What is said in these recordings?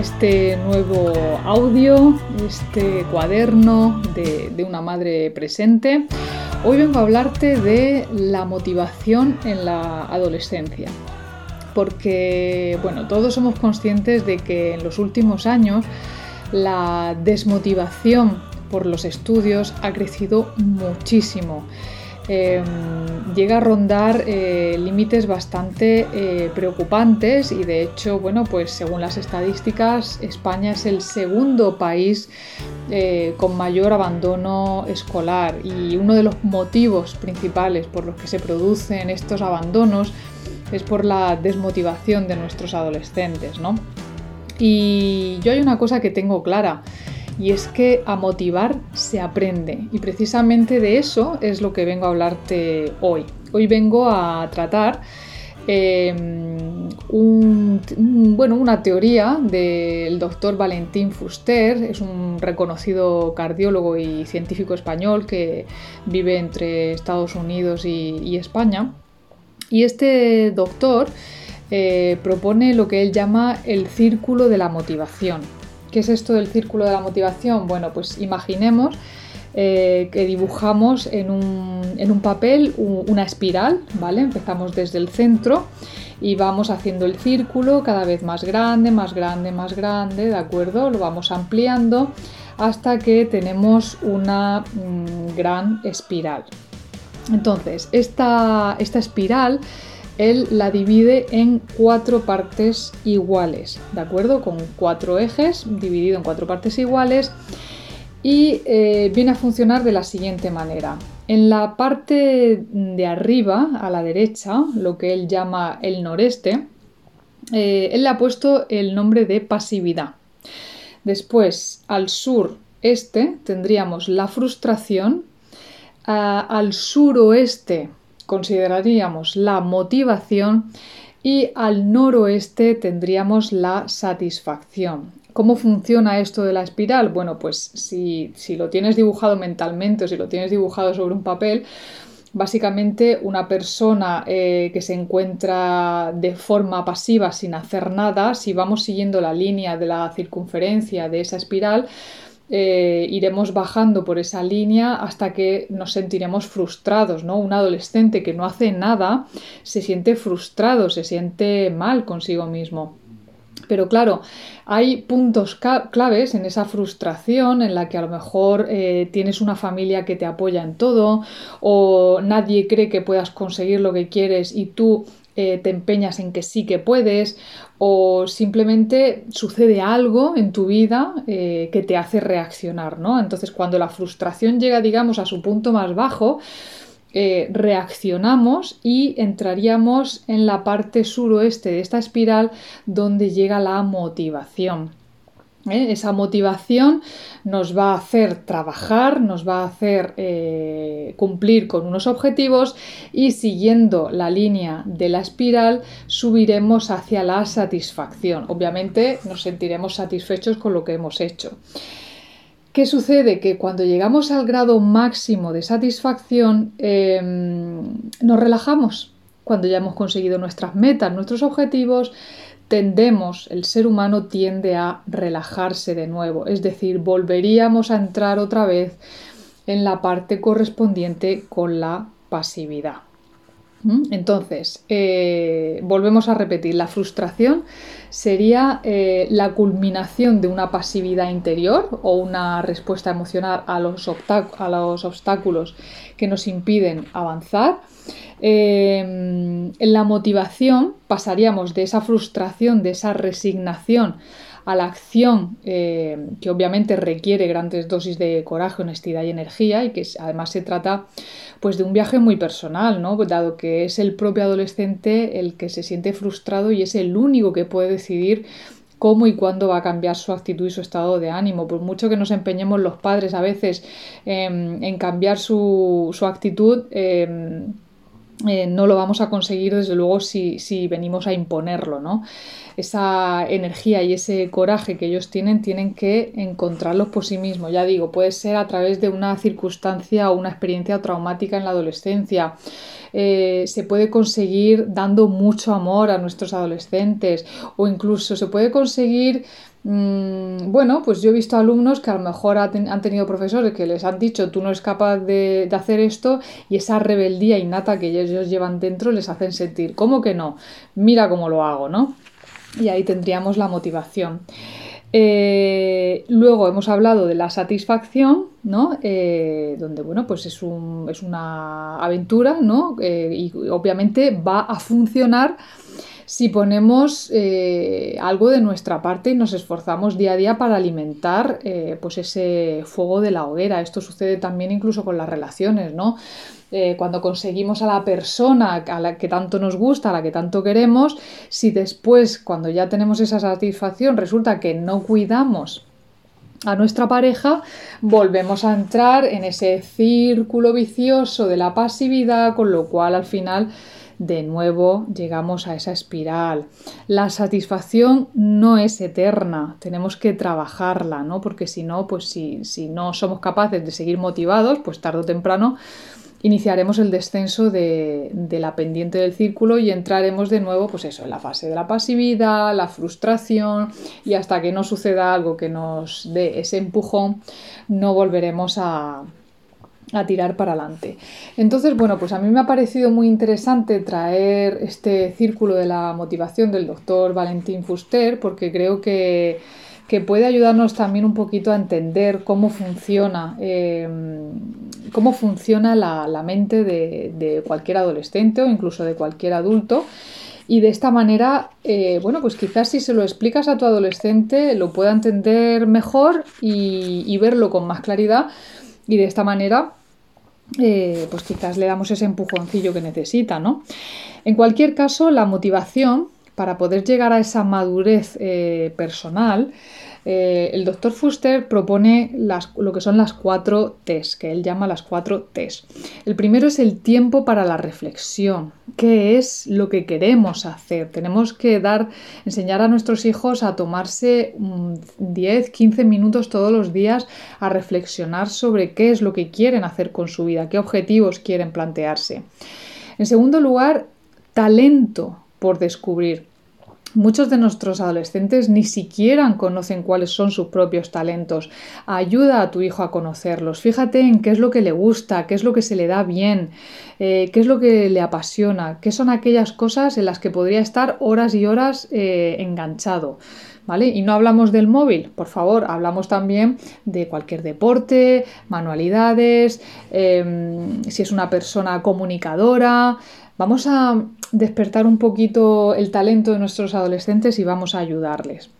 este nuevo audio, este cuaderno de, una madre presente. Hoy vengo a hablarte de la motivación en la adolescencia porque bueno, todos somos conscientes de que en los últimos años la desmotivación por los estudios ha crecido muchísimo. Em, llega a rondar eh, límites bastante eh, preocupantes y de hecho, bueno, pues según las estadísticas, España es el segundo país eh, con mayor abandono escolar y uno de los motivos principales por los que se producen estos abandonos es por la desmotivación de nuestros adolescentes, ¿no? Y yo hay una cosa que tengo clara y es que a motivar se aprende y precisamente de eso es lo que vengo a hablarte hoy. Hoy vengo a tratar em, bueno, una teoría del doctor Valentín Fuster, es un reconocido cardiólogo y científico español que vive entre Estados Unidos y, España. Y este doctor eh, propone lo que él llama el círculo de la motivación. ¿Qué es esto del círculo de la motivación? Bueno, pues imaginemos eh, que dibujamos en un, papel una espiral, ¿vale? Empezamos desde el centro y vamos haciendo el círculo cada vez más grande, más grande, más grande, ¿de acuerdo? Lo vamos ampliando hasta que tenemos una mm, gran espiral. Entonces, esta, esta espiral él la divide en cuatro partes iguales, ¿de acuerdo? Con cuatro ejes, dividido en cuatro partes iguales y eh, viene a funcionar de la siguiente manera. En la parte de arriba, a la derecha, lo que él llama el noreste, eh, él le ha puesto el nombre de pasividad. Después, al sureste, tendríamos la frustración. al suroeste consideraríamos la motivación y al noroeste tendríamos la satisfacción. ¿Cómo funciona esto de la espiral? Bueno, pues si, lo tienes dibujado mentalmente o si lo tienes dibujado sobre un papel, Básicamente, una persona eh, que se encuentra de forma pasiva sin hacer nada, si vamos siguiendo la línea de la circunferencia de esa espiral, eh, iremos bajando por esa línea hasta que nos sentiremos frustrados, ¿no? Un adolescente que no hace nada se siente frustrado, se siente mal consigo mismo. Pero claro, hay puntos claves en esa frustración en la que a lo mejor eh, tienes una familia que te apoya en todo o nadie cree que puedas conseguir lo que quieres y tú eh, te empeñas en que sí que puedes o simplemente sucede algo en tu vida eh, que te hace reaccionar, ¿no? Entonces cuando la frustración llega, digamos, a su punto más bajo, eh, reaccionamos y entraríamos en la parte suroeste de esta espiral donde llega la motivación. ¿Eh? Esa motivación nos va a hacer trabajar, nos va a hacer eh, cumplir con unos objetivos y siguiendo la línea de la espiral subiremos hacia la satisfacción. Obviamente nos sentiremos satisfechos con lo que hemos hecho. ¿Qué sucede? Que cuando llegamos al grado máximo de satisfacción em, nos relajamos. Cuando ya hemos conseguido nuestras metas, nuestros objetivos, tendemos, el ser humano tiende a relajarse de nuevo, es decir, volveríamos a entrar otra vez en la parte correspondiente con la pasividad. Entonces, eh, volvemos a repetir, la frustración sería eh, la culminación de una pasividad interior o una respuesta emocional a los, obstáculos que nos impiden avanzar. En la motivación pasaríamos de esa frustración, de esa resignación a la acción eh, que obviamente requiere grandes dosis de coraje, honestidad y energía y que además se trata pues de un viaje muy personal, ¿no? dado que es el propio adolescente el que se siente frustrado y es el único que puede decidir cómo y cuándo va a cambiar su actitud y su estado de ánimo. Por mucho que nos empeñemos los padres a veces en cambiar su, actitud, em, eh, no lo vamos a conseguir desde luego si, si, venimos a imponerlo, ¿no? Esa energía y ese coraje que ellos tienen tienen que encontrarlos por sí mismos. Ya digo, puede ser a través de una circunstancia o una experiencia traumática en la adolescencia. Eh, se puede conseguir dando mucho amor a nuestros adolescentes o incluso se puede conseguir bueno, pues yo he visto alumnos que a lo mejor han tenido profesores que les han dicho tú no eres capaz de, hacer esto y esa rebeldía innata que ellos llevan dentro les hacen sentir, ¿cómo que no? Mira cómo lo hago, ¿no? Y ahí tendríamos la motivación. Eh, luego hemos hablado de la satisfacción, ¿no? Eh, donde, bueno, pues es, es una aventura, ¿no? Eh, y obviamente va a funcionar si ponemos eh, algo de nuestra parte y nos esforzamos día a día para alimentar eh, pues ese fuego de la hoguera. Esto sucede también incluso con las relaciones, ¿no? Eh, cuando conseguimos a la persona a la que tanto nos gusta, a la que tanto queremos, si después, cuando ya tenemos esa satisfacción, resulta que no cuidamos a nuestra pareja, volvemos a entrar en ese círculo vicioso de la pasividad, con lo cual al final de nuevo llegamos a esa espiral. La satisfacción no es eterna, tenemos que trabajarla, ¿no? Porque si no, pues si, si no somos capaces de seguir motivados, pues tarde o temprano iniciaremos el descenso de, de, la pendiente del círculo y entraremos de nuevo, pues eso, en la fase de la pasividad, la frustración y hasta que no suceda algo que nos dé ese empujón, no volveremos a, a tirar para adelante. Entonces, bueno, pues a mí me ha parecido muy interesante traer este círculo de la motivación del doctor Valentín Fuster porque creo que, puede ayudarnos también un poquito a entender cómo funciona, em, cómo funciona la, mente de, cualquier adolescente o incluso de cualquier adulto. Y de esta manera, eh, bueno, pues quizás si se lo explicas a tu adolescente lo pueda entender mejor y, y verlo con más claridad. Y de esta manera, eh, pues quizás le damos ese empujoncillo que necesita, ¿no? En cualquier caso, la motivación para poder llegar a esa madurez eh, personal eh, el doctor Fuster propone lo que son las cuatro T's, que él llama las cuatro T's. El primero es el tiempo para la reflexión. ¿Qué es lo que queremos hacer? Tenemos que dar, enseñar a nuestros hijos a tomarse 10, mm, 15 minutos todos los días a reflexionar sobre qué es lo que quieren hacer con su vida, qué objetivos quieren plantearse. En segundo lugar, talento por descubrir. Muchos de nuestros adolescentes ni siquiera conocen cuáles son sus propios talentos. Ayuda a tu hijo a conocerlos. Fíjate en qué es lo que le gusta, qué es lo que se le da bien, eh, qué es lo que le apasiona, qué son aquellas cosas en las que podría estar horas y horas eh, enganchado. ¿Vale? Y no hablamos del móvil, por favor, hablamos también de cualquier deporte, manualidades, em, si es una persona comunicadora, Vamos a despertar un poquito el talento de nuestros adolescentes y vamos a ayudarles.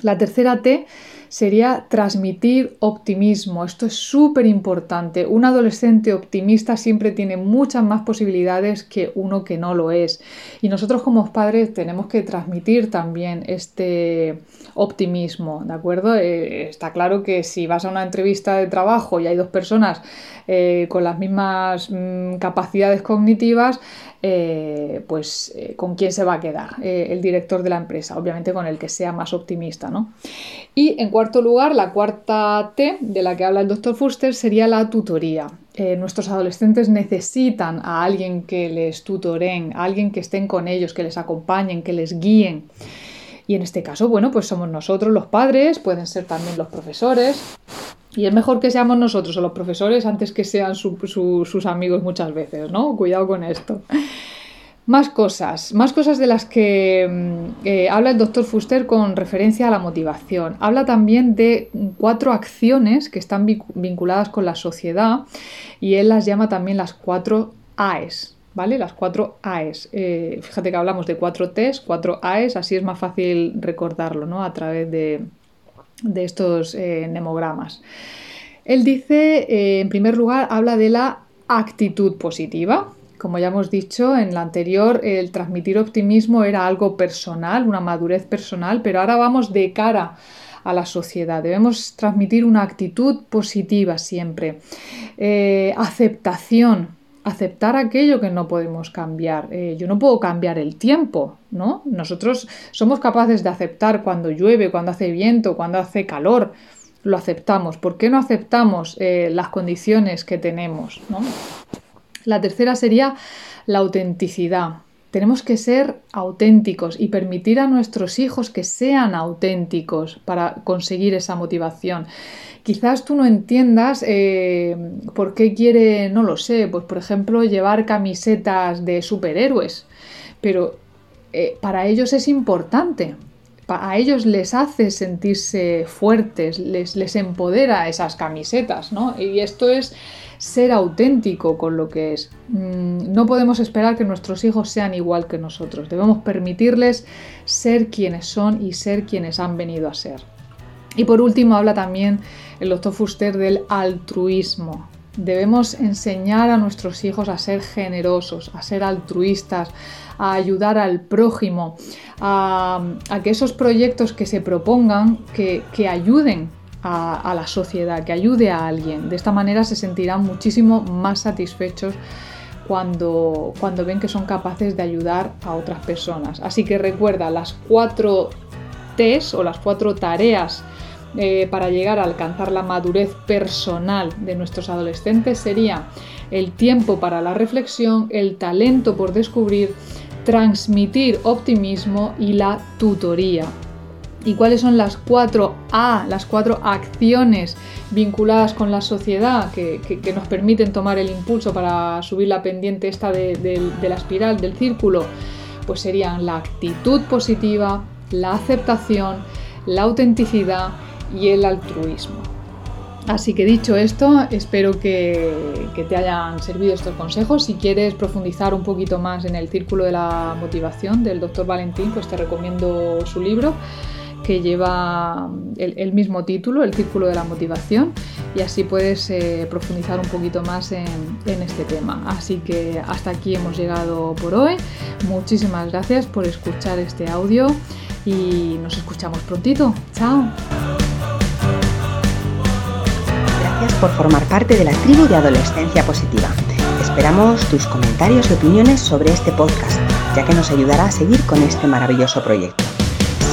La tercera T sería transmitir optimismo. Esto es súper importante. Un adolescente optimista siempre tiene muchas más posibilidades que uno que no lo es. Y nosotros como padres tenemos que transmitir también este optimismo, ¿de acuerdo? Eh, está claro que si vas a una entrevista de trabajo y hay dos personas eh, con las mismas mm, capacidades cognitivas, eh, pues con quién se va a quedar el director de la empresa, obviamente con el que sea más optimista. ¿no? Y en lugar, la cuarta T de la que habla el doctor Fuster sería la tutoría. nuestros adolescentes necesitan a alguien que les tutoren, a alguien que estén con ellos, que les acompañen, que les guíen. Y en este caso, bueno, pues somos nosotros los padres, pueden ser también los profesores. Y es mejor que seamos nosotros o los profesores antes que sean sus amigos muchas veces, ¿no? Cuidado con esto. Más cosas, más cosas de las que mm, eh, habla el doctor Fuster con referencia a la motivación. Habla también de cuatro acciones que están vinculadas con la sociedad y él las llama también las cuatro AES, ¿vale? Las cuatro AES. Eh, fíjate que hablamos de cuatro T's, cuatro AES, así es más fácil recordarlo, ¿no? A través de, de estos eh, nemogramas. Él dice, en primer lugar, habla de la actitud positiva. Como ya hemos dicho en la anterior, el transmitir optimismo era algo personal, una madurez personal, pero ahora vamos de cara a la sociedad. Debemos transmitir una actitud positiva siempre. Eh, aceptación, aceptar aquello que no podemos cambiar. Eh, yo no puedo cambiar el tiempo, ¿no? Nosotros somos capaces de aceptar cuando llueve, cuando hace viento, cuando hace calor. Lo aceptamos. ¿Por qué no aceptamos eh, las condiciones que tenemos? La tercera sería la autenticidad. Tenemos que ser auténticos y permitir a nuestros hijos que sean auténticos para conseguir esa motivación. Quizás tú no entiendas eh, por qué quiere, no lo sé, pues por ejemplo llevar camisetas de superhéroes, pero eh, para ellos es importante, a ellos les hace sentirse fuertes, les, les empodera esas camisetas, ¿no? Y esto es ser auténtico con lo que es. Mm, no podemos esperar que nuestros hijos sean igual que nosotros. Debemos permitirles ser quienes son y ser quienes han venido a ser. Y por último habla también el doctor Fuster del altruismo. Debemos enseñar a nuestros hijos a ser generosos, a ser altruistas, a ayudar al prójimo, a, que esos proyectos que se propongan, que ayuden a, la sociedad, que ayude a alguien. De esta manera se sentirán muchísimo más satisfechos cuando, cuando ven que son capaces de ayudar a otras personas. Así que recuerda las cuatro T's o las cuatro tareas eh, para llegar a alcanzar la madurez personal de nuestros adolescentes sería el tiempo para la reflexión, el talento por descubrir, transmitir optimismo y la tutoría y cuáles son las cuatro A, las cuatro acciones vinculadas con la sociedad que, nos permiten tomar el impulso para subir la pendiente esta de, la espiral, del círculo, pues serían la actitud positiva, la aceptación, la autenticidad y el altruismo. Así que dicho esto, espero que, que, te hayan servido estos consejos. Si quieres profundizar un poquito más en el círculo de la motivación del doctor Valentín, pues te recomiendo su libro que lleva el, mismo título, el Círculo de la Motivación, y así puedes eh, profundizar un poquito más en, este tema. Así que hasta aquí hemos llegado por hoy. Muchísimas gracias por escuchar este audio y nos escuchamos prontito. Chao. Gracias por formar parte de la tribu de Adolescencia Positiva. Esperamos tus comentarios y opiniones sobre este podcast, ya que nos ayudará a seguir con este maravilloso proyecto.